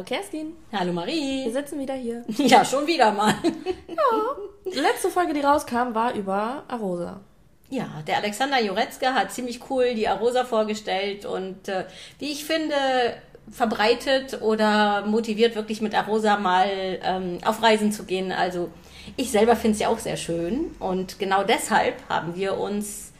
Hallo Kerstin. Hallo Marie. Wir sitzen wieder hier. Ja, schon wieder mal. Ja. Die letzte Folge, die rauskam, war über Arosa. Ja, der Alexander Juretzke hat ziemlich cool die Arosa vorgestellt und äh, wie ich finde, verbreitet oder motiviert, wirklich mit Arosa mal ähm, auf Reisen zu gehen. Also ich selber finde es ja auch sehr schön und genau deshalb haben wir uns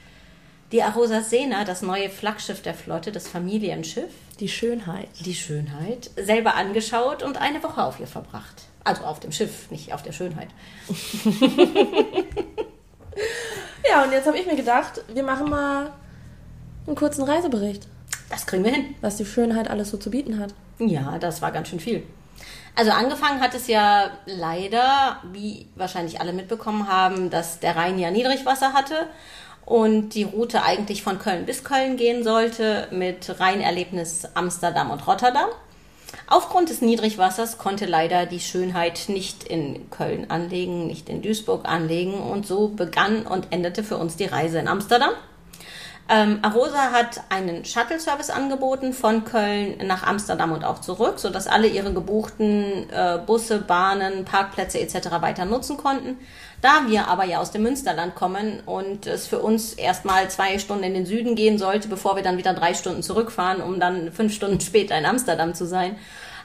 die Arosa Sena, das neue Flaggschiff der Flotte, das Familienschiff, Die Schönheit. die Schönheit, selber angeschaut und eine Woche auf ihr verbracht. Also auf dem Schiff, nicht auf der Schönheit. Ja, und jetzt habe ich mir gedacht, wir machen mal einen kurzen Reisebericht, Das kriegen wir hin. was die Schönheit alles so zu bieten hat. Ja, das war ganz schön viel. Also angefangen hat es ja leider, wie wahrscheinlich alle mitbekommen haben, dass der Rhein ja Niedrigwasser hatte und die Route eigentlich von Köln bis Köln gehen sollte mit Rheinerlebnis Amsterdam und Rotterdam. Aufgrund des Niedrigwassers konnte leider die Schönheit nicht in Köln anlegen, nicht in Duisburg anlegen und so begann und endete für uns die Reise in Amsterdam. Ähm, Arosa hat einen Shuttle-Service angeboten von Köln nach Amsterdam und auch zurück, sodass alle ihre gebuchten äh, Busse, Bahnen, Parkplätze etc. weiter nutzen konnten. Da wir aber ja aus dem Münsterland kommen und es für uns erstmal zwei Stunden in den Süden gehen sollte, bevor wir dann wieder drei Stunden zurückfahren, um dann fünf Stunden später in Amsterdam zu sein,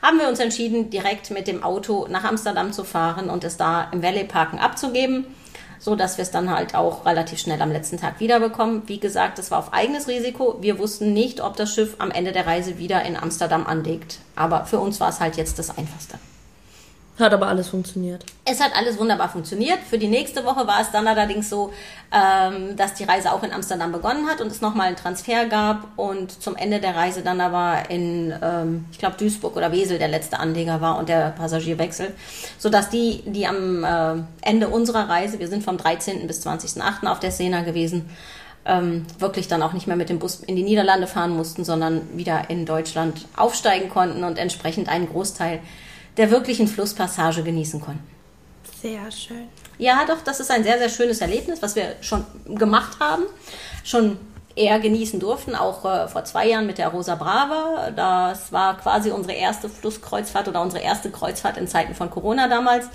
haben wir uns entschieden, direkt mit dem Auto nach Amsterdam zu fahren und es da im Valley Parken abzugeben so dass wir es dann halt auch relativ schnell am letzten Tag wiederbekommen. Wie gesagt, das war auf eigenes Risiko. Wir wussten nicht, ob das Schiff am Ende der Reise wieder in Amsterdam anlegt. Aber für uns war es halt jetzt das Einfachste. Hat aber alles funktioniert. Es hat alles wunderbar funktioniert. Für die nächste Woche war es dann allerdings so, ähm, dass die Reise auch in Amsterdam begonnen hat und es nochmal einen Transfer gab und zum Ende der Reise dann aber in, ähm, ich glaube, Duisburg oder Wesel der letzte Anleger war und der Passagierwechsel, sodass die, die am äh, Ende unserer Reise, wir sind vom 13. bis 20.8. auf der Sena gewesen, ähm, wirklich dann auch nicht mehr mit dem Bus in die Niederlande fahren mussten, sondern wieder in Deutschland aufsteigen konnten und entsprechend einen Großteil der wirklichen Flusspassage genießen konnten. Sehr schön. Ja, doch, das ist ein sehr, sehr schönes Erlebnis, was wir schon gemacht haben, schon eher genießen durften, auch äh, vor zwei Jahren mit der Rosa Brava. Das war quasi unsere erste Flusskreuzfahrt oder unsere erste Kreuzfahrt in Zeiten von Corona damals,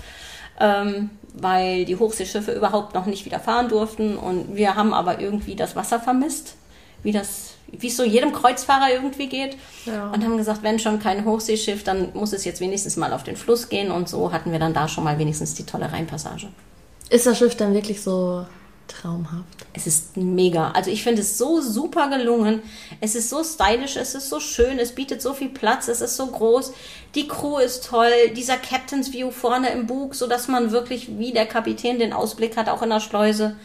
ähm, weil die Hochseeschiffe überhaupt noch nicht wieder fahren durften und wir haben aber irgendwie das Wasser vermisst, wie das wie es so jedem Kreuzfahrer irgendwie geht. Ja. Und haben gesagt, wenn schon kein Hochseeschiff, dann muss es jetzt wenigstens mal auf den Fluss gehen. Und so hatten wir dann da schon mal wenigstens die tolle Rheinpassage. Ist das Schiff dann wirklich so traumhaft? Es ist mega. Also ich finde es so super gelungen. Es ist so stylisch, es ist so schön, es bietet so viel Platz, es ist so groß. Die Crew ist toll, dieser Captain's View vorne im Bug, so dass man wirklich wie der Kapitän den Ausblick hat, auch in der Schleuse.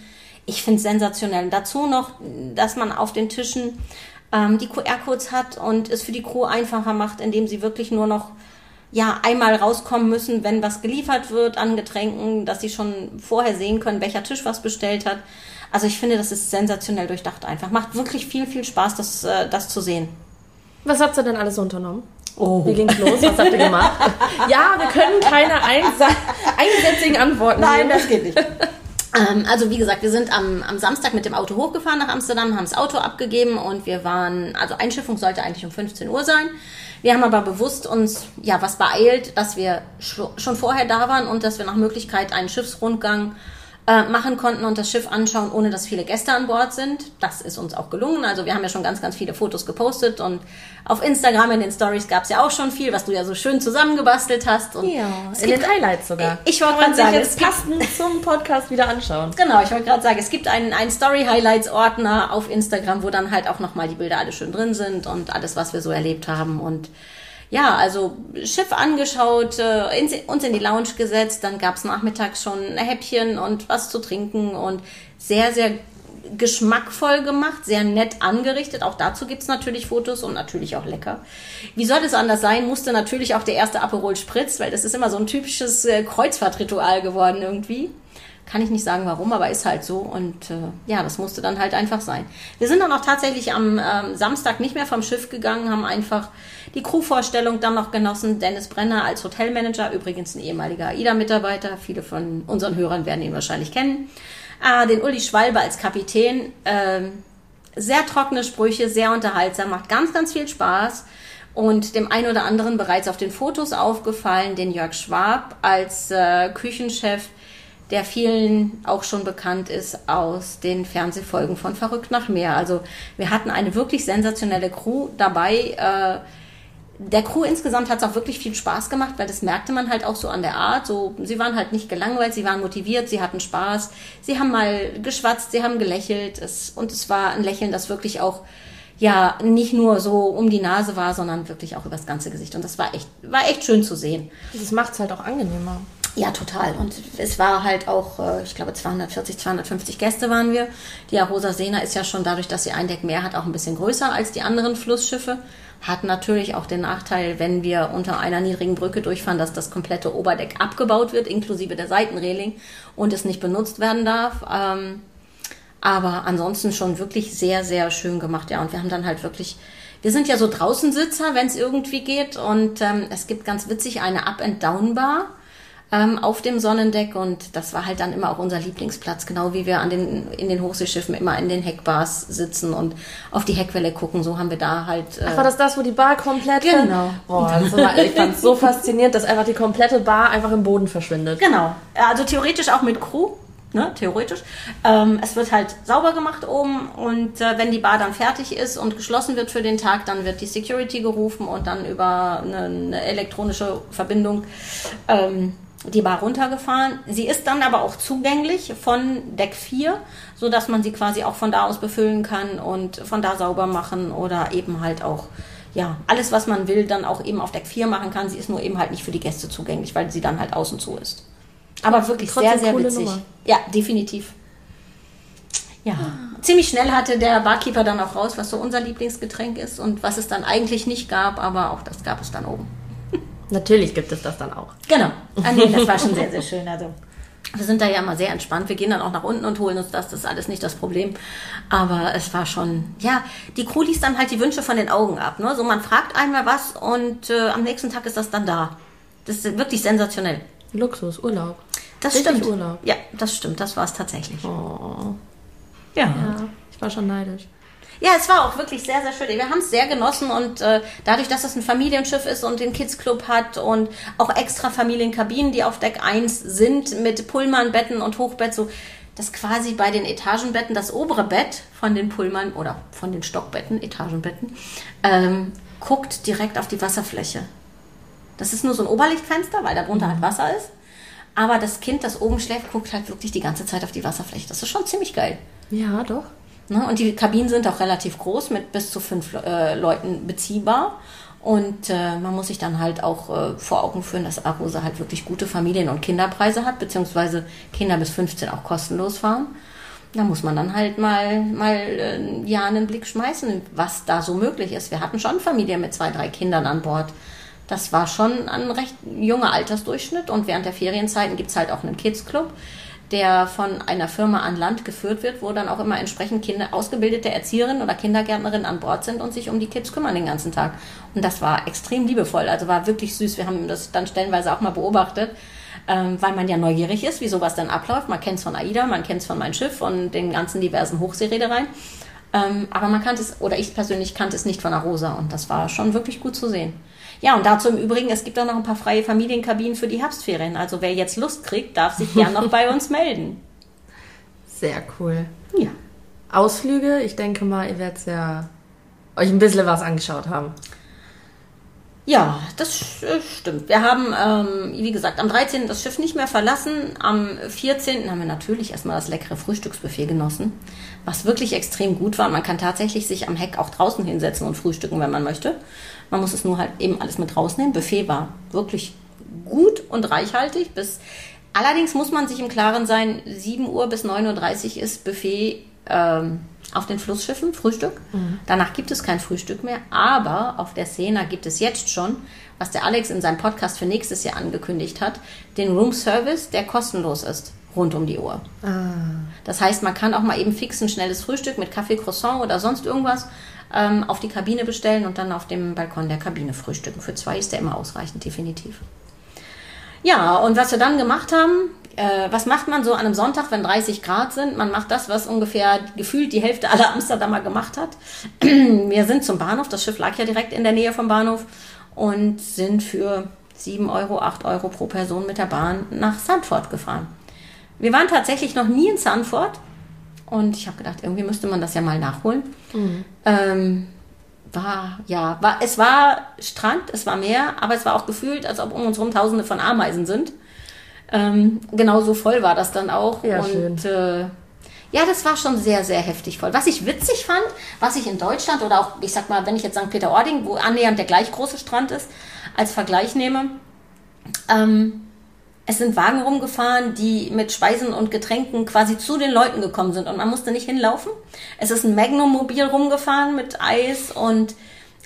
Ich finde es sensationell. Dazu noch, dass man auf den Tischen ähm, die QR-Codes hat und es für die Crew einfacher macht, indem sie wirklich nur noch ja einmal rauskommen müssen, wenn was geliefert wird an Getränken, dass sie schon vorher sehen können, welcher Tisch was bestellt hat. Also ich finde, das ist sensationell durchdacht einfach. Macht wirklich viel, viel Spaß, das, äh, das zu sehen. Was habt ihr denn alles unternommen? Oh. Wie ging's los? Was habt ihr gemacht? ja, wir können keine einsätzigen Antworten Nein, geben. das geht nicht. Ähm, also wie gesagt, wir sind am, am Samstag mit dem Auto hochgefahren nach Amsterdam, haben das Auto abgegeben und wir waren, also Einschiffung sollte eigentlich um 15 Uhr sein. Wir haben aber bewusst uns ja was beeilt, dass wir scho- schon vorher da waren und dass wir nach Möglichkeit einen Schiffsrundgang äh, machen konnten und das Schiff anschauen, ohne dass viele Gäste an Bord sind. Das ist uns auch gelungen. Also wir haben ja schon ganz, ganz viele Fotos gepostet und auf Instagram in den Stories gab es ja auch schon viel, was du ja so schön zusammengebastelt hast. Und Ja, es in gibt- den Highlights sogar. Ich wollte gerade sagen, jetzt es passend zum Podcast wieder anschauen. Genau, ich wollte gerade sagen, es gibt einen, einen Story-Highlights-Ordner auf Instagram, wo dann halt auch nochmal die Bilder alle schön drin sind und alles, was wir so erlebt haben. Und ja, also Schiff angeschaut, äh, uns in die Lounge gesetzt, dann gab's nachmittags schon ein Häppchen und was zu trinken und sehr, sehr geschmackvoll gemacht, sehr nett angerichtet. Auch dazu gibt's natürlich Fotos und natürlich auch lecker. Wie soll es anders sein, musste natürlich auch der erste Aperol Spritz, weil das ist immer so ein typisches äh, Kreuzfahrtritual geworden irgendwie. Kann ich nicht sagen, warum, aber ist halt so. Und äh, ja, das musste dann halt einfach sein. Wir sind dann auch tatsächlich am ähm, Samstag nicht mehr vom Schiff gegangen, haben einfach die Crewvorstellung dann noch genossen. Dennis Brenner als Hotelmanager, übrigens ein ehemaliger AIDA-Mitarbeiter. Viele von unseren Hörern werden ihn wahrscheinlich kennen. Äh, den Uli Schwalbe als Kapitän. ähm, sehr trockene Sprüche, sehr unterhaltsam, macht ganz, ganz viel Spaß. und dem einen oder anderen bereits auf den Fotos aufgefallen, den Jörg Schwab als äh, Küchenchef, der vielen auch schon bekannt ist aus den Fernsehfolgen von Verrückt nach Meer. Also wir hatten eine wirklich sensationelle Crew dabei. Äh, der Crew insgesamt hat es auch wirklich viel Spaß gemacht, weil das merkte man halt auch so an der Art. So, sie waren halt nicht gelangweilt, sie waren motiviert, sie hatten Spaß, sie haben mal geschwatzt, sie haben gelächelt es, und es war ein Lächeln, das wirklich auch ja nicht nur so um die Nase war, sondern wirklich auch über das ganze Gesicht. Und das war echt, war echt schön zu sehen. Das macht es halt auch angenehmer. Ja, total. Und es war halt auch, äh, ich glaube, 240, 250 Gäste waren wir. Die Arosa Sena ist ja schon dadurch, dass sie ein Deck mehr hat, auch ein bisschen größer als die anderen Flussschiffe. Hat natürlich auch den Nachteil, wenn wir unter einer niedrigen Brücke durchfahren, dass das komplette Oberdeck abgebaut wird, inklusive der Seitenreling und es nicht benutzt werden darf. Ähm, aber ansonsten schon wirklich sehr, sehr schön gemacht. Ja, und wir haben dann halt wirklich, wir sind ja so Draußensitzer, wenn es irgendwie geht. Und ähm, es gibt ganz witzig eine Up-and-Down-Bar ähm, auf dem Sonnendeck und das war halt dann immer auch unser Lieblingsplatz, genau wie wir an den, in den Hochseeschiffen immer in den Heckbars sitzen und auf die Heckwelle gucken. So haben wir da halt. Äh Ach, war das das, wo die Bar komplett. Genau. Boah, war, ich fand so faszinierend, dass einfach die komplette Bar einfach im Boden verschwindet. Genau. Also theoretisch auch mit Crew. Ne, theoretisch. Ähm, es wird halt sauber gemacht oben und äh, wenn die Bar dann fertig ist und geschlossen wird für den Tag, dann wird die Security gerufen und dann über eine, eine elektronische Verbindung ähm, die Bar runtergefahren. Sie ist dann aber auch zugänglich von Deck 4, so dass man sie quasi auch von da aus befüllen kann und von da sauber machen oder eben halt auch ja, alles was man will, dann auch eben auf Deck 4 machen kann. Sie ist nur eben halt nicht für die Gäste zugänglich, weil sie dann halt außen zu ist. Aber wirklich Trotzdem sehr, sehr witzig. Nummer. Ja, definitiv. Ja, ah. ziemlich schnell hatte der Barkeeper dann auch raus, was so unser Lieblingsgetränk ist und was es dann eigentlich nicht gab, aber auch das gab es dann oben. Natürlich gibt es das dann auch. Genau. Ah, nee, das war schon sehr, sehr schön. Also wir sind da ja immer sehr entspannt. Wir gehen dann auch nach unten und holen uns das. Das ist alles nicht das Problem. Aber es war schon, ja, die Crew liest dann halt die Wünsche von den Augen ab. Ne? So, man fragt einmal was und äh, am nächsten Tag ist das dann da. Das ist wirklich sensationell. Luxus, Urlaub. Das Richtig stimmt. Urlaub. Ja, das stimmt. Das war es tatsächlich. Oh. Ja. ja. Ich war schon neidisch. Ja, es war auch wirklich sehr, sehr schön. Wir haben es sehr genossen und äh, dadurch, dass es ein Familienschiff ist und den Kids Club hat und auch extra Familienkabinen, die auf Deck 1 sind mit Pullmanbetten und Hochbett, so dass quasi bei den Etagenbetten das obere Bett von den Pullman oder von den Stockbetten, Etagenbetten, ähm, guckt direkt auf die Wasserfläche. Das ist nur so ein Oberlichtfenster, weil da drunter halt Wasser ist. Aber das Kind, das oben schläft, guckt halt wirklich die ganze Zeit auf die Wasserfläche. Das ist schon ziemlich geil. Ja, doch. Ne? Und die Kabinen sind auch relativ groß, mit bis zu fünf äh, Leuten beziehbar. Und äh, man muss sich dann halt auch äh, vor Augen führen, dass Arosa halt wirklich gute Familien- und Kinderpreise hat, beziehungsweise Kinder bis 15 auch kostenlos fahren. Da muss man dann halt mal, mal äh, ja einen Blick schmeißen, was da so möglich ist. Wir hatten schon Familien mit zwei, drei Kindern an Bord. Das war schon ein recht junger Altersdurchschnitt und während der Ferienzeiten gibt's halt auch einen Kids Club der von einer Firma an Land geführt wird, wo dann auch immer entsprechend Kinder, ausgebildete Erzieherinnen oder Kindergärtnerinnen an Bord sind und sich um die Kids kümmern den ganzen Tag. Und das war extrem liebevoll, also war wirklich süß. Wir haben das dann stellenweise auch mal beobachtet, ähm, weil man ja neugierig ist, wie sowas dann abläuft. Man kennt es von AIDA, man kennt es von Mein Schiff und den ganzen diversen Hochseereedereien. Ähm, aber man kannte es, oder ich persönlich kannte es nicht von Arosa und das war schon wirklich gut zu sehen. Ja, und dazu im Übrigen, es gibt auch noch ein paar freie Familienkabinen für die Herbstferien. Also wer jetzt Lust kriegt, darf sich gern noch bei uns melden. Sehr cool. Ja. Ausflüge, ich denke mal, ihr werdet ja euch ein bisschen was angeschaut haben. Ja, das äh, stimmt. Wir haben, ähm, wie gesagt, am 13. das Schiff nicht mehr verlassen. Am 14. haben wir natürlich erstmal das leckere Frühstücksbuffet genossen, was wirklich extrem gut war. Man kann tatsächlich sich am Heck auch draußen hinsetzen und frühstücken, wenn man möchte. Man muss es nur halt eben alles mit rausnehmen. Buffet war wirklich gut und reichhaltig. Bis, allerdings muss man sich im Klaren sein, 7 Uhr bis 9.30 Uhr ist Buffet ähm, auf den Flussschiffen, Frühstück. Mhm. Danach gibt es kein Frühstück mehr, aber auf der Szene gibt es jetzt schon, was der Alex in seinem Podcast für nächstes Jahr angekündigt hat, den Room Service, der kostenlos ist, rund um die Uhr. Ah. Das heißt, man kann auch mal eben fix ein schnelles Frühstück mit Kaffee, Croissant oder sonst irgendwas ähm, auf die Kabine bestellen und dann auf dem Balkon der Kabine frühstücken. Für zwei ist der immer ausreichend, definitiv. Ja, und was wir dann gemacht haben, äh, was macht man so an einem Sonntag, wenn 30 Grad sind? Man macht das, was ungefähr gefühlt die Hälfte aller Amsterdamer gemacht hat. Wir sind zum Bahnhof, das Schiff lag ja direkt in der Nähe vom Bahnhof und sind für 7 Euro, 8 Euro pro Person mit der Bahn nach Sandford gefahren. Wir waren tatsächlich noch nie in Sandford und ich habe gedacht, irgendwie müsste man das ja mal nachholen. Mhm. Ähm, war, ja, war, es war Strand, es war Meer, aber es war auch gefühlt, als ob um uns herum tausende von Ameisen sind. Ähm, genauso voll war das dann auch. Ja, und äh, ja, das war schon sehr, sehr heftig voll. Was ich witzig fand, was ich in Deutschland oder auch, ich sag mal, wenn ich jetzt St. Peter-Ording, wo annähernd der gleich große Strand ist, als Vergleich nehme, ähm, es sind Wagen rumgefahren, die mit Speisen und Getränken quasi zu den Leuten gekommen sind und man musste nicht hinlaufen. Es ist ein Magnum-Mobil rumgefahren mit Eis und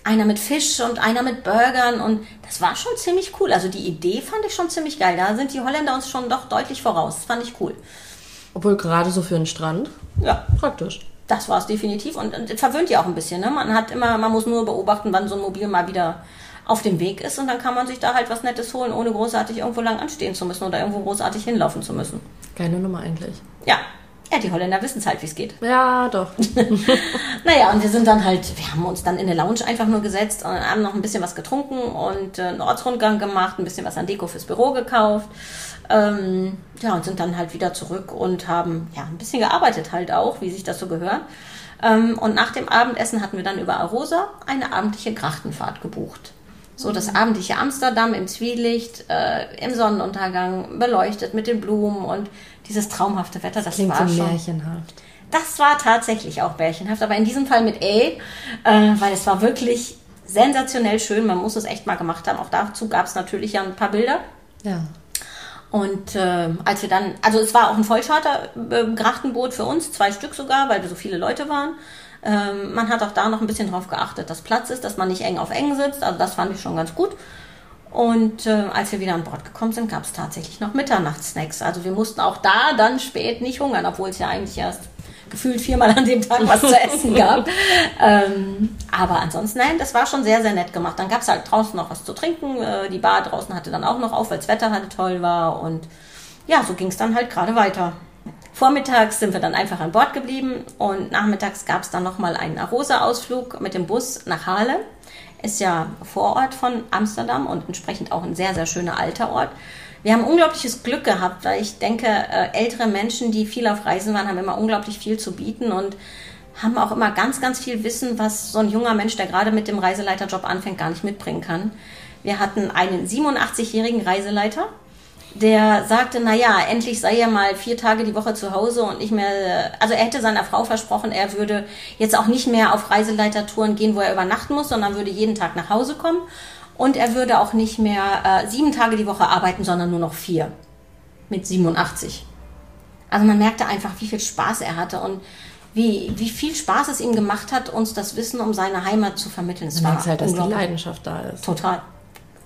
einer mit Fisch und einer mit Burgern und das war schon ziemlich cool. Also die Idee fand ich schon ziemlich geil. Da sind die Holländer uns schon doch deutlich voraus. Das fand ich cool. Obwohl gerade so für einen Strand. Ja. Praktisch. Das war es definitiv und, und verwöhnt ja auch ein bisschen. Ne? Man hat immer, man muss nur beobachten, wann so ein Mobil mal wieder auf dem Weg ist und dann kann man sich da halt was Nettes holen, ohne großartig irgendwo lang anstehen zu müssen oder irgendwo großartig hinlaufen zu müssen. Geile Nummer eigentlich. Ja. Ja, die Holländer wissen es halt, wie es geht. Ja, doch. naja, und wir sind dann halt, wir haben uns dann in der Lounge einfach nur gesetzt und haben noch ein bisschen was getrunken und äh, einen Ortsrundgang gemacht, ein bisschen was an Deko fürs Büro gekauft. Ähm, ja, und sind dann halt wieder zurück und haben ja ein bisschen gearbeitet halt auch, wie sich das so gehört. Ähm, und nach dem Abendessen hatten wir dann über Arosa eine abendliche Krachtenfahrt gebucht. So das abendliche Amsterdam im Zwielicht, äh, im Sonnenuntergang, beleuchtet mit den Blumen und dieses traumhafte Wetter, das, Klingt war so schon. märchenhaft. Das war tatsächlich auch märchenhaft, aber in diesem Fall mit E, äh, weil es war wirklich sensationell schön. Man muss es echt mal gemacht haben. Auch dazu gab es natürlich ja ein paar Bilder. Ja. Und äh, als wir dann, also es war auch ein Vollcharter-Grachtenboot für uns, zwei Stück sogar, weil wir so viele Leute waren. Ähm, man hat auch da noch ein bisschen drauf geachtet, dass Platz ist, dass man nicht eng auf eng sitzt. Also das fand ich schon ganz gut. Und äh, als wir wieder an Bord gekommen sind, gab es tatsächlich noch Mitternachtssnacks. Also wir mussten auch da dann spät nicht hungern, obwohl es ja eigentlich erst gefühlt viermal an dem Tag was zu essen gab. ähm, aber ansonsten, nein, das war schon sehr, sehr nett gemacht. Dann gab es halt draußen noch was zu trinken. Äh, die Bar draußen hatte dann auch noch auf, weil das Wetter halt toll war. Und ja, so ging es dann halt gerade weiter. Vormittags sind wir dann einfach an Bord geblieben und nachmittags gab es dann nochmal einen Arosa-Ausflug mit dem Bus nach Haarlem. Ist ja Vorort von Amsterdam und entsprechend auch ein sehr, sehr schöner alter Ort. Wir haben unglaubliches Glück gehabt, weil ich denke, äh, ältere Menschen, die viel auf Reisen waren, haben immer unglaublich viel zu bieten und haben auch immer ganz, ganz viel Wissen, was so ein junger Mensch, der gerade mit dem Reiseleiterjob anfängt, gar nicht mitbringen kann. Wir hatten einen 87-jährigen Reiseleiter, der sagte, na ja, endlich sei er mal vier Tage die Woche zu Hause und nicht mehr, also er hätte seiner Frau versprochen, er würde jetzt auch nicht mehr auf Reiseleitertouren gehen, wo er übernachten muss, sondern würde jeden Tag nach Hause kommen und er würde auch nicht mehr äh, sieben Tage die Woche arbeiten, sondern nur noch vier mit 87. Also man merkte einfach, wie viel Spaß er hatte und wie, wie viel Spaß es ihm gemacht hat, uns das Wissen um seine Heimat zu vermitteln. Es Du war halt, dass die. Leidenschaft da ist. Total.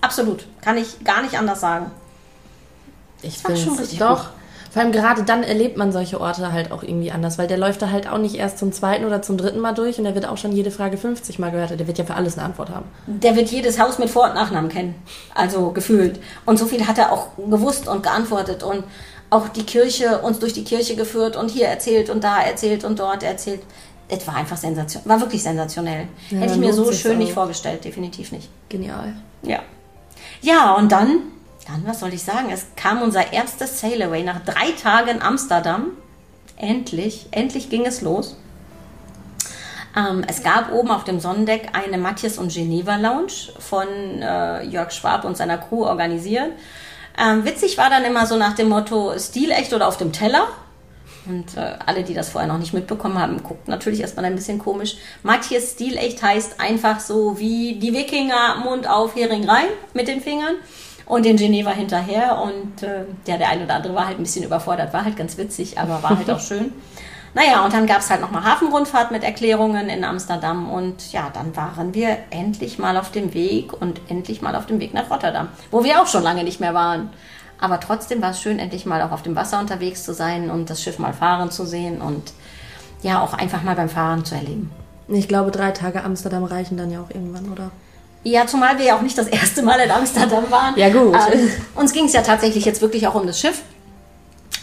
Absolut. Kann ich gar nicht anders sagen. Ich war schon richtig Doch. gut. Vor allem gerade dann erlebt man solche Orte halt auch irgendwie anders, weil der läuft da halt auch nicht erst zum zweiten oder zum dritten Mal durch und der wird auch schon jede Frage 50 Mal gehört. Der wird ja für alles eine Antwort haben. Der wird jedes Haus mit Vor- und Nachnamen kennen. Also gefühlt. Und so viel hat er auch gewusst und geantwortet und auch die Kirche, uns durch die Kirche geführt und hier erzählt und da erzählt und dort erzählt. Es war einfach sensationell. War wirklich sensationell. Ja, Hätte ich mir so schön nicht vorgestellt. Definitiv nicht. Genial. Ja. Ja, und dann, dann, was soll ich sagen? Es kam unser erstes Sail Away nach drei Tagen in Amsterdam. Endlich, endlich ging es los. Ähm, es gab oben auf dem Sonnendeck eine Matthias und Geneva Lounge von äh, Jörg Schwab und seiner Crew organisiert. Ähm, witzig war dann immer so nach dem Motto stilecht oder auf dem Teller. Und äh, alle, die das vorher noch nicht mitbekommen haben, guckt natürlich erstmal ein bisschen komisch. Matthias Stilecht heißt einfach so wie die Wikinger Mund auf, Hering rein mit den Fingern und den Geneva hinterher. Und äh, ja, der eine oder andere war halt ein bisschen überfordert, war halt ganz witzig, aber war halt auch schön. Naja, und dann gab es halt nochmal Hafenrundfahrt mit Erklärungen in Amsterdam. Und ja, dann waren wir endlich mal auf dem Weg und endlich mal auf dem Weg nach Rotterdam, wo wir auch schon lange nicht mehr waren. Aber trotzdem war es schön, endlich mal auch auf dem Wasser unterwegs zu sein und das Schiff mal fahren zu sehen und ja, auch einfach mal beim Fahren zu erleben. Ich glaube, drei Tage Amsterdam reichen dann ja auch irgendwann, oder? Ja, zumal wir ja auch nicht das erste Mal in Amsterdam waren. Ja, gut. Ähm, uns ging es ja tatsächlich jetzt wirklich auch um das Schiff.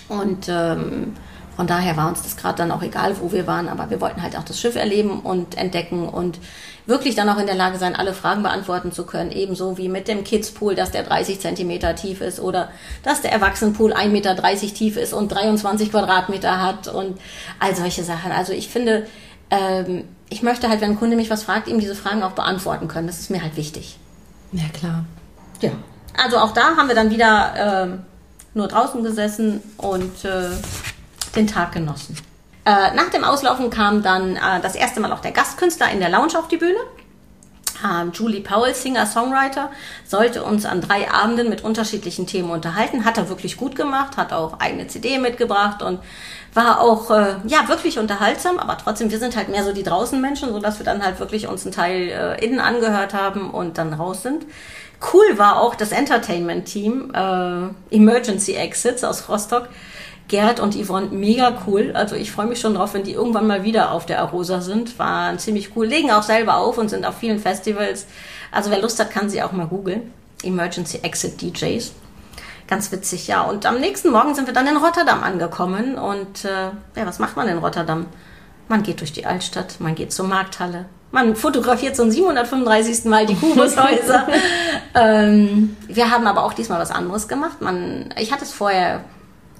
Und ähm, von daher war uns das gerade dann auch egal, wo wir waren, aber wir wollten halt auch das Schiff erleben und entdecken und wirklich dann auch in der Lage sein, alle Fragen beantworten zu können. Ebenso wie mit dem Kidspool, dass der 30 Zentimeter tief ist oder dass der Erwachsenenpool 1,30 Meter tief ist und 23 Quadratmeter hat und all solche Sachen. Also ich finde, ähm, ich möchte halt, wenn ein Kunde mich was fragt, ihm diese Fragen auch beantworten können. Das ist mir halt wichtig. Ja, klar. Ja. Also auch da haben wir dann wieder ähm, nur draußen gesessen und äh, den Tag genossen. Äh, nach dem Auslaufen kam dann äh, das erste Mal auch der Gastkünstler in der Lounge auf die Bühne. Ähm, Julie Powell, Singer-Songwriter, sollte uns an drei Abenden mit unterschiedlichen Themen unterhalten. Hat er wirklich gut gemacht, hat auch eigene CD mitgebracht und war auch äh, ja wirklich unterhaltsam, aber trotzdem, wir sind halt mehr so die Draußenmenschen, so dass wir dann halt wirklich uns einen Teil äh, innen angehört haben und dann raus sind. Cool war auch das Entertainment-Team, äh, Emergency Exits aus Rostock. Gerd und Yvonne mega cool. Also ich freue mich schon drauf, wenn die irgendwann mal wieder auf der Arosa sind. Waren ziemlich cool. Legen auch selber auf und sind auf vielen Festivals. Also wer Lust hat, kann sie auch mal googeln. Emergency Exit DJs. Ganz witzig, ja. Und am nächsten Morgen sind wir dann in Rotterdam angekommen. Und äh, ja, was macht man in Rotterdam? Man geht durch die Altstadt, man geht zur Markthalle, man fotografiert zum 735. Mal die Kubushäuser. ähm, wir haben aber auch diesmal was anderes gemacht. Man, ich hatte es vorher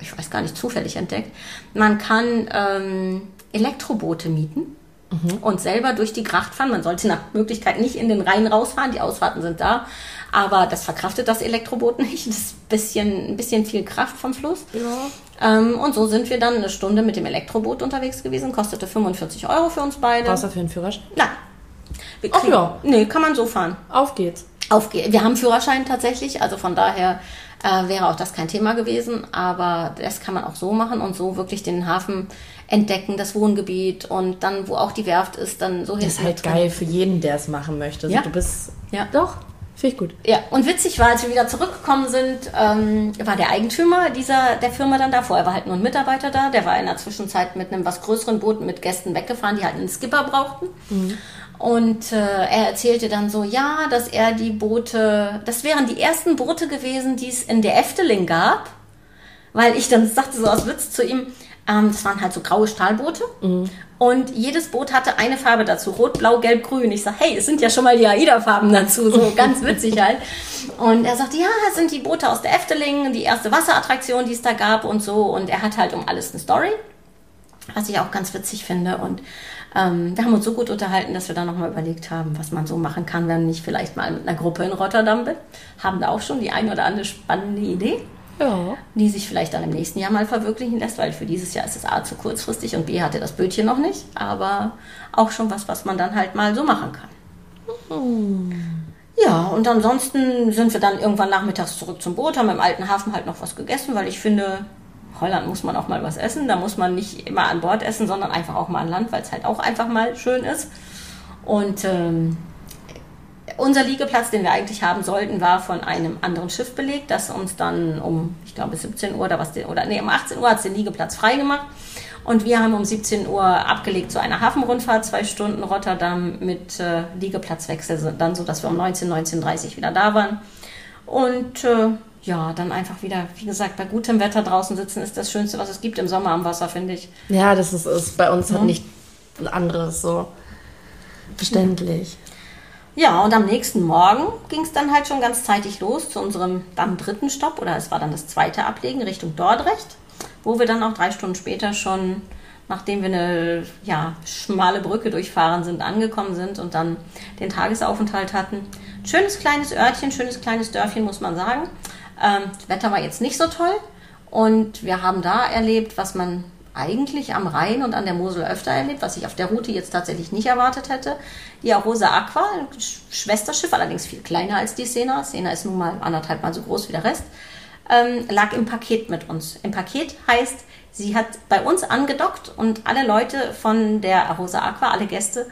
ich weiß gar nicht, zufällig entdeckt. Man kann ähm, Elektroboote mieten mhm. und selber durch die Gracht fahren. Man sollte nach Möglichkeit nicht in den Rhein rausfahren, die Ausfahrten sind da. Aber das verkraftet das Elektroboot nicht. Das ist ein bisschen, ein bisschen viel Kraft vom Fluss. Ja. Ähm, und so sind wir dann eine Stunde mit dem Elektroboot unterwegs gewesen. Kostete 45 Euro für uns beide. Brauchst du für einen Führerschein? Nein. Ach ja. Nee, kann man so fahren. Auf geht's. Auf. Wir haben Führerschein tatsächlich. Also von daher äh, wäre auch das kein Thema gewesen. Aber das kann man auch so machen und so wirklich den Hafen entdecken, das Wohngebiet und dann, wo auch die Werft ist, dann so hin. Das ist halt geil für jeden, der es machen möchte. Also ja. Du bist. Ja. Doch. Finde ich gut. Ja, und witzig war, als wir wieder zurückgekommen sind, ähm, war der Eigentümer dieser der Firma dann da. Vorher war halt nur ein Mitarbeiter da. Der war in der Zwischenzeit mit einem was größeren Boot mit Gästen weggefahren, die halt einen Skipper brauchten. Mhm. Und äh, er erzählte dann so, ja, dass er die Boote, das wären die ersten Boote gewesen, die es in der Efteling gab. Weil ich dann sagte so aus Witz zu ihm, ähm, das waren halt so graue Stahlboote. Mhm. Und jedes Boot hatte eine Farbe dazu. Rot, Blau, Gelb, Grün. Ich sage, hey, es sind ja schon mal die AIDA-Farben dazu. So ganz witzig halt. Und er sagte, ja, es sind die Boote aus der Efteling, die erste Wasserattraktion, die es da gab und so. Und er hat halt um alles eine Story. Was ich auch ganz witzig finde. Und ähm, wir haben uns so gut unterhalten, dass wir dann nochmal überlegt haben, was man so machen kann, wenn ich vielleicht mal mit einer Gruppe in Rotterdam bin. Haben da auch schon die eine oder andere spannende Idee. Ja. Die sich vielleicht dann im nächsten Jahr mal verwirklichen lässt, weil für dieses Jahr ist es A zu kurzfristig und B hatte das Bötchen noch nicht. Aber auch schon was, was man dann halt mal so machen kann. Mhm. Ja, und ansonsten sind wir dann irgendwann nachmittags zurück zum Boot, haben im alten Hafen halt noch was gegessen, weil ich finde, Holland muss man auch mal was essen. Da muss man nicht immer an Bord essen, sondern einfach auch mal an Land, weil es halt auch einfach mal schön ist. Und ähm, unser Liegeplatz, den wir eigentlich haben sollten, war von einem anderen Schiff belegt, das uns dann um, ich glaube, 17 Uhr oder was, oder nee, um 18 Uhr hat es den Liegeplatz freigemacht. Und wir haben um 17 Uhr abgelegt zu einer Hafenrundfahrt, zwei Stunden Rotterdam mit äh, Liegeplatzwechsel, dann so, dass wir um 19, 19.30 wieder da waren. Und äh, ja, dann einfach wieder, wie gesagt, bei gutem Wetter draußen sitzen ist das Schönste, was es gibt im Sommer am Wasser, finde ich. Ja, das ist, ist bei uns ja. halt nicht anderes so verständlich. Ja, und am nächsten Morgen ging es dann halt schon ganz zeitig los zu unserem dann dritten Stopp, oder es war dann das zweite Ablegen Richtung Dordrecht, wo wir dann auch drei Stunden später schon, nachdem wir eine ja, schmale Brücke durchfahren sind, angekommen sind und dann den Tagesaufenthalt hatten. Schönes kleines Örtchen, schönes kleines Dörfchen, muss man sagen. Ähm, das Wetter war jetzt nicht so toll und wir haben da erlebt, was man eigentlich am Rhein und an der Mosel öfter erlebt, was ich auf der Route jetzt tatsächlich nicht erwartet hätte. Die Arosa Aqua, ein Schwesterschiff, allerdings viel kleiner als die Sena. Sena ist nun mal anderthalb Mal so groß wie der Rest, ähm, lag im Paket mit uns. Im Paket heißt, sie hat bei uns angedockt und alle Leute von der Arosa Aqua, alle Gäste,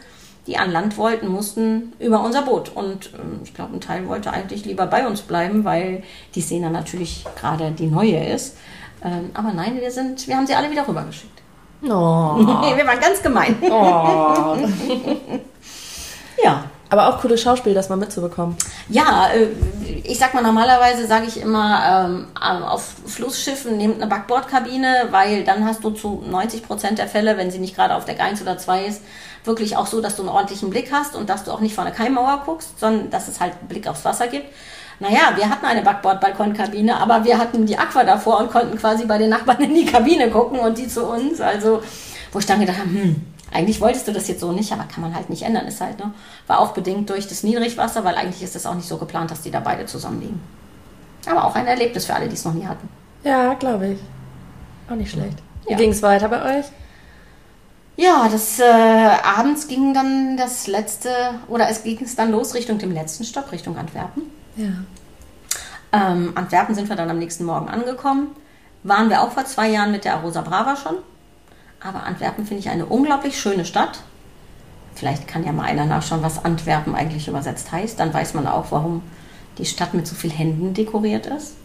die an Land wollten, mussten über unser Boot. Und ähm, ich glaube, ein Teil wollte eigentlich lieber bei uns bleiben, weil die Szene natürlich gerade die neue ist. Ähm, aber nein, wir sind, wir haben sie alle wieder rübergeschickt. Oh. wir waren ganz gemein. Oh. ja. Aber auch cooles Schauspiel, das mal mitzubekommen. Ja, äh, ich sag mal, normalerweise sage ich immer, ähm, auf Flussschiffen nehmt eine Backbordkabine, weil dann hast du zu 90 Prozent der Fälle, wenn sie nicht gerade auf Deck 1 oder 2 ist, wirklich auch so, dass du einen ordentlichen Blick hast und dass du auch nicht vor eine Keimmauer guckst, sondern dass es halt einen Blick aufs Wasser gibt. Naja, wir hatten eine Backbord-Balkonkabine, aber wir hatten die Aqua davor und konnten quasi bei den Nachbarn in die Kabine gucken und die zu uns. Also, wo ich dann gedacht habe, hm, eigentlich wolltest du das jetzt so nicht, aber kann man halt nicht ändern, ist halt, ne? War auch bedingt durch das Niedrigwasser, weil eigentlich ist das auch nicht so geplant, dass die da beide zusammenliegen. Aber auch ein Erlebnis für alle, die es noch nie hatten. Ja, glaube ich. Auch nicht schlecht. Wie ja. ging es weiter bei euch? Ja, das äh, abends ging dann das letzte, oder es ging es dann los Richtung dem letzten Stopp, Richtung Antwerpen. Ja. Ähm, Antwerpen sind wir dann am nächsten Morgen angekommen. Waren wir auch vor zwei Jahren mit der Arosa Brava schon. Aber Antwerpen finde ich eine unglaublich schöne Stadt. Vielleicht kann ja mal einer nachschauen, was Antwerpen eigentlich übersetzt heißt. Dann weiß man auch, warum die Stadt mit so vielen Händen dekoriert ist.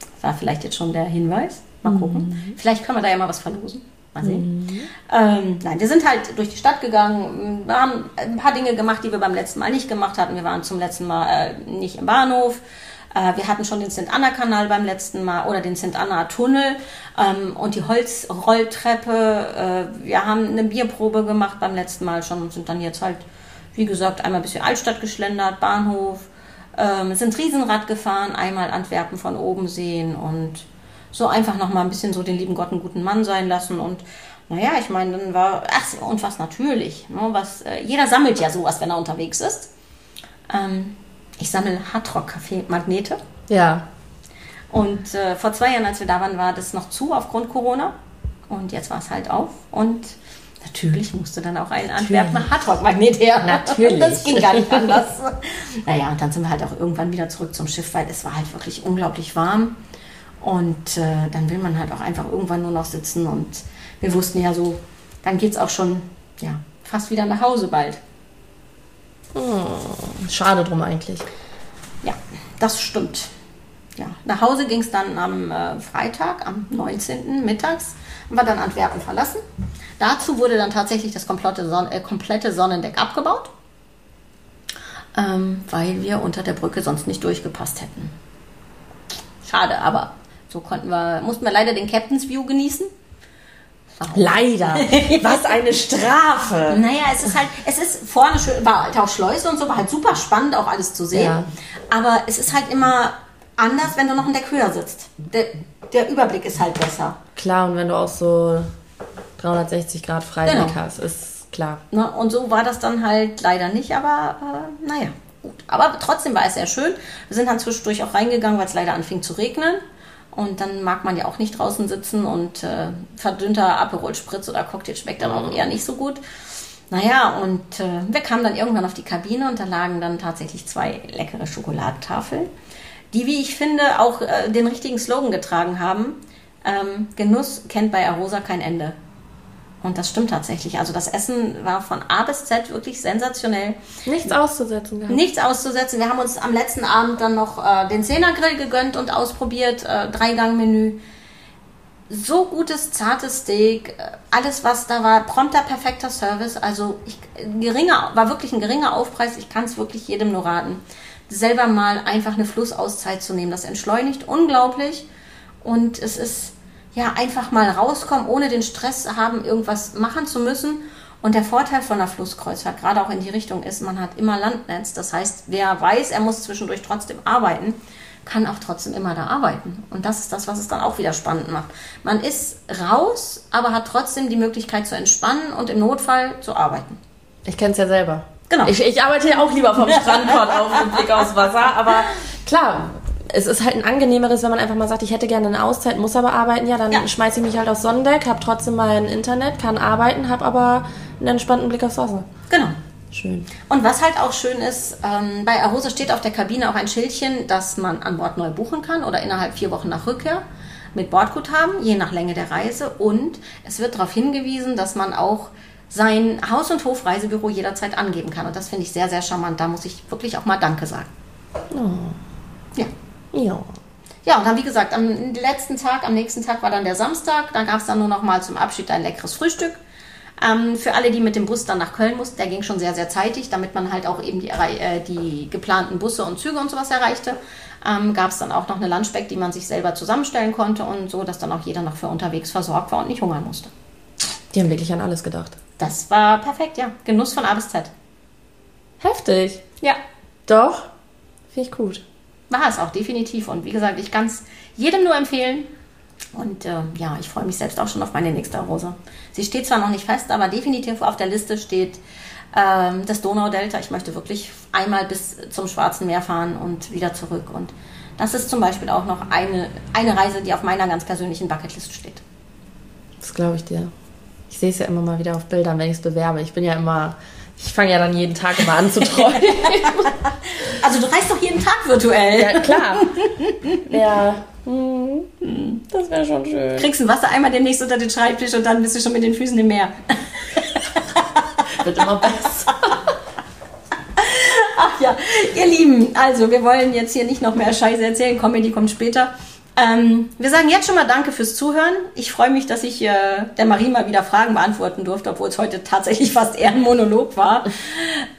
Das war vielleicht jetzt schon der Hinweis. Mal gucken. Mhm. Vielleicht können wir da ja mal was verlosen. Mal sehen. Mhm. Ähm, nein, wir sind halt durch die Stadt gegangen. Wir haben ein paar Dinge gemacht, die wir beim letzten Mal nicht gemacht hatten. Wir waren zum letzten Mal äh, nicht im Bahnhof. Äh, wir hatten schon den St. Anna-Kanal beim letzten Mal oder den St. Anna-Tunnel ähm, und die Holzrolltreppe. Äh, wir haben eine Bierprobe gemacht beim letzten Mal schon und sind dann jetzt halt, wie gesagt, einmal ein bisschen Altstadt geschlendert, Bahnhof, ähm, sind Riesenrad gefahren, einmal Antwerpen von oben sehen und so einfach nochmal ein bisschen so den lieben Gott einen guten Mann sein lassen und naja, ich meine, dann war, ach, und was natürlich, ne, was, äh, jeder sammelt ja sowas, wenn er unterwegs ist. Ähm, ich sammle Hardrock-Kaffee-Magnete. Ja. Und äh, vor zwei Jahren, als wir da waren, war das noch zu aufgrund Corona. Und jetzt war es halt auf. Und natürlich musste dann auch ein Antwerpen Hardrock-Magnet her. Natürlich. Das ging gar nicht anders. naja, und dann sind wir halt auch irgendwann wieder zurück zum Schiff, weil es war halt wirklich unglaublich warm. Und äh, dann will man halt auch einfach irgendwann nur noch sitzen. Und wir wussten ja so, dann geht es auch schon ja, fast wieder nach Hause bald. Hm, schade drum eigentlich. Ja, das stimmt. Ja, nach Hause ging es dann am äh, Freitag, am 19. mittags, haben wir dann Antwerpen verlassen. Dazu wurde dann tatsächlich das komplette, Son äh, komplette Sonnendeck abgebaut, ähm, weil wir unter der Brücke sonst nicht durchgepasst hätten. Schade, aber so konnten wir, mussten wir leider den Captain's View genießen. Leider. Was eine Strafe. Naja, es ist halt, es ist vorne schön, war halt auch Schleuse und so, war halt super spannend, auch alles zu sehen. Ja. Aber es ist halt immer anders, wenn du noch in der höher sitzt. Der, der Überblick ist halt besser. Klar, und wenn du auch so 360 Grad Freiblick genau. hast, ist klar. Ne, und so war das dann halt leider nicht, aber äh, naja, gut. Aber trotzdem war es sehr schön. Wir sind dann zwischendurch auch reingegangen, weil es leider anfing zu regnen. Und dann mag man ja auch nicht draußen sitzen und äh, verdünnter Aperol Spritz oder Cocktail schmeckt dann auch eher nicht so gut. Naja, und äh, wir kamen dann irgendwann auf die Kabine und da lagen dann tatsächlich zwei leckere Schokoladentafeln, die, wie ich finde, auch äh, den richtigen Slogan getragen haben. Ähm, Genuss kennt bei Arosa kein Ende. Und das stimmt tatsächlich. Also das Essen war von A bis Z wirklich sensationell. Nichts auszusetzen. Gehabt. Nichts auszusetzen. Wir haben uns am letzten Abend dann noch äh, den Zehnergrill gegönnt und ausprobiert. Äh, Dreigang-Menü. So gutes, zartes Steak. Äh, alles, was da war. Prompter, perfekter Service. Also ich, geringer, war wirklich ein geringer Aufpreis. Ich kann es wirklich jedem nur raten. Selber mal einfach eine Flussauszeit zu nehmen. Das entschleunigt unglaublich. Und es ist ja, einfach mal rauskommen, ohne den Stress haben, irgendwas machen zu müssen. Und der Vorteil von einer Flusskreuzfahrt, gerade auch in die Richtung, ist, man hat immer Landnetz. Das heißt, wer weiß, er muss zwischendurch trotzdem arbeiten, kann auch trotzdem immer da arbeiten. Und das ist das, was es dann auch wieder spannend macht. Man ist raus, aber hat trotzdem die Möglichkeit zu entspannen und im Notfall zu arbeiten. Ich kenne es ja selber. Genau. Ich, ich arbeite ja auch lieber vom Strandkorn auf und Blick aufs Wasser, aber klar, es ist halt ein angenehmeres, wenn man einfach mal sagt, ich hätte gerne eine Auszeit, muss aber arbeiten. Ja, dann ja. schmeiße ich mich halt aufs Sonnendeck, habe trotzdem mein Internet, kann arbeiten, habe aber einen entspannten Blick aufs Wasser. Genau. Schön. Und was halt auch schön ist, ähm, bei Arosa steht auf der Kabine auch ein Schildchen, dass man an Bord neu buchen kann oder innerhalb vier Wochen nach Rückkehr mit Bordguthaben, je nach Länge der Reise. Und es wird darauf hingewiesen, dass man auch sein Haus- und Hofreisebüro jederzeit angeben kann. Und das finde ich sehr, sehr charmant. Da muss ich wirklich auch mal Danke sagen. Oh. Ja. Ja. Ja, und dann wie gesagt, am letzten Tag, am nächsten Tag war dann der Samstag. Da gab es dann nur noch mal zum Abschied ein leckeres Frühstück. Ähm, für alle, die mit dem Bus dann nach Köln mussten, der ging schon sehr, sehr zeitig, damit man halt auch eben die, äh, die geplanten Busse und Züge und sowas erreichte. Ähm, Gab es dann auch noch eine Lunchbag, die man sich selber zusammenstellen konnte und so, dass dann auch jeder noch für unterwegs versorgt war und nicht hungern musste. Die haben wirklich an alles gedacht. Das war perfekt, ja. Genuss von A bis Z. Heftig. Ja. Doch. Finde ich gut. War es auch, definitiv. Und wie gesagt, ich kann es jedem nur empfehlen. Und äh, ja, ich freue mich selbst auch schon auf meine nächste Rose. Sie steht zwar noch nicht fest, aber definitiv auf der Liste steht ähm, das Donaudelta. Ich möchte wirklich einmal bis zum Schwarzen Meer fahren und wieder zurück. Und das ist zum Beispiel auch noch eine, eine Reise, die auf meiner ganz persönlichen Bucketlist steht. Das glaube ich dir. Ich sehe es ja immer mal wieder auf Bildern, wenn ich es bewerbe. Ich bin ja immer, ich fange ja dann jeden Tag immer an zu träumen. also du reist doch jeden Tag virtuell. Ja, klar. ja. Hm. Das wäre schon schön. Kriegst ein Wassereimer demnächst unter den Schreibtisch und dann bist du schon mit den Füßen im Meer. Wird immer besser. Ach ja, ihr Lieben, also wir wollen jetzt hier nicht noch mehr Scheiße erzählen. Comedy kommt später. Ähm, wir sagen jetzt schon mal Danke fürs Zuhören. Ich freue mich, dass ich äh, der Marie mal wieder Fragen beantworten durfte, obwohl es heute tatsächlich fast eher ein Monolog war.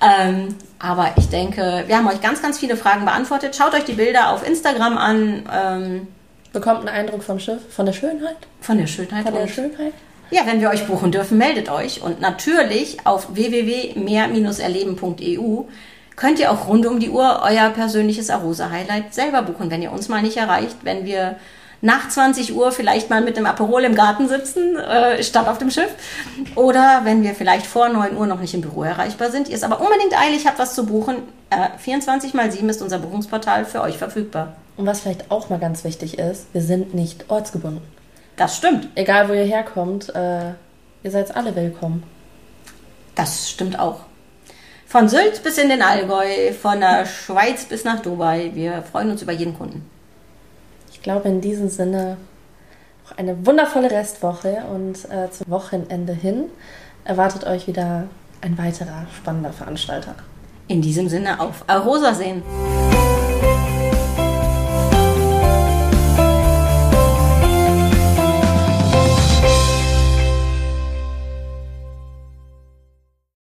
ähm, aber ich denke, wir haben euch ganz, ganz viele Fragen beantwortet. Schaut euch die Bilder auf Instagram an. Ähm, Bekommt einen Eindruck vom Schiff, von der Schönheit? Von der Schönheit. Von der Schönheit. Ja, wenn wir euch buchen dürfen, meldet euch. Und natürlich auf www.mehr-erleben.eu könnt ihr auch rund um die Uhr euer persönliches Arosa-Highlight selber buchen, wenn ihr uns mal nicht erreicht, wenn wir nach 20 Uhr vielleicht mal mit dem Aperol im Garten sitzen, äh, statt auf dem Schiff. Oder wenn wir vielleicht vor 9 Uhr noch nicht im Büro erreichbar sind, ihr es aber unbedingt eilig habt, was zu buchen, äh, 24 mal 7 ist unser Buchungsportal für euch verfügbar. Und was vielleicht auch mal ganz wichtig ist, wir sind nicht ortsgebunden. Das stimmt. Egal, wo ihr herkommt, äh, ihr seid alle willkommen. Das stimmt auch. Von Sylt bis in den Allgäu, von der Schweiz bis nach Dubai. Wir freuen uns über jeden Kunden. Ich glaube, in diesem Sinne noch eine wundervolle Restwoche und äh, zum Wochenende hin erwartet euch wieder ein weiterer spannender Veranstalter. In diesem Sinne auf Arosa sehen.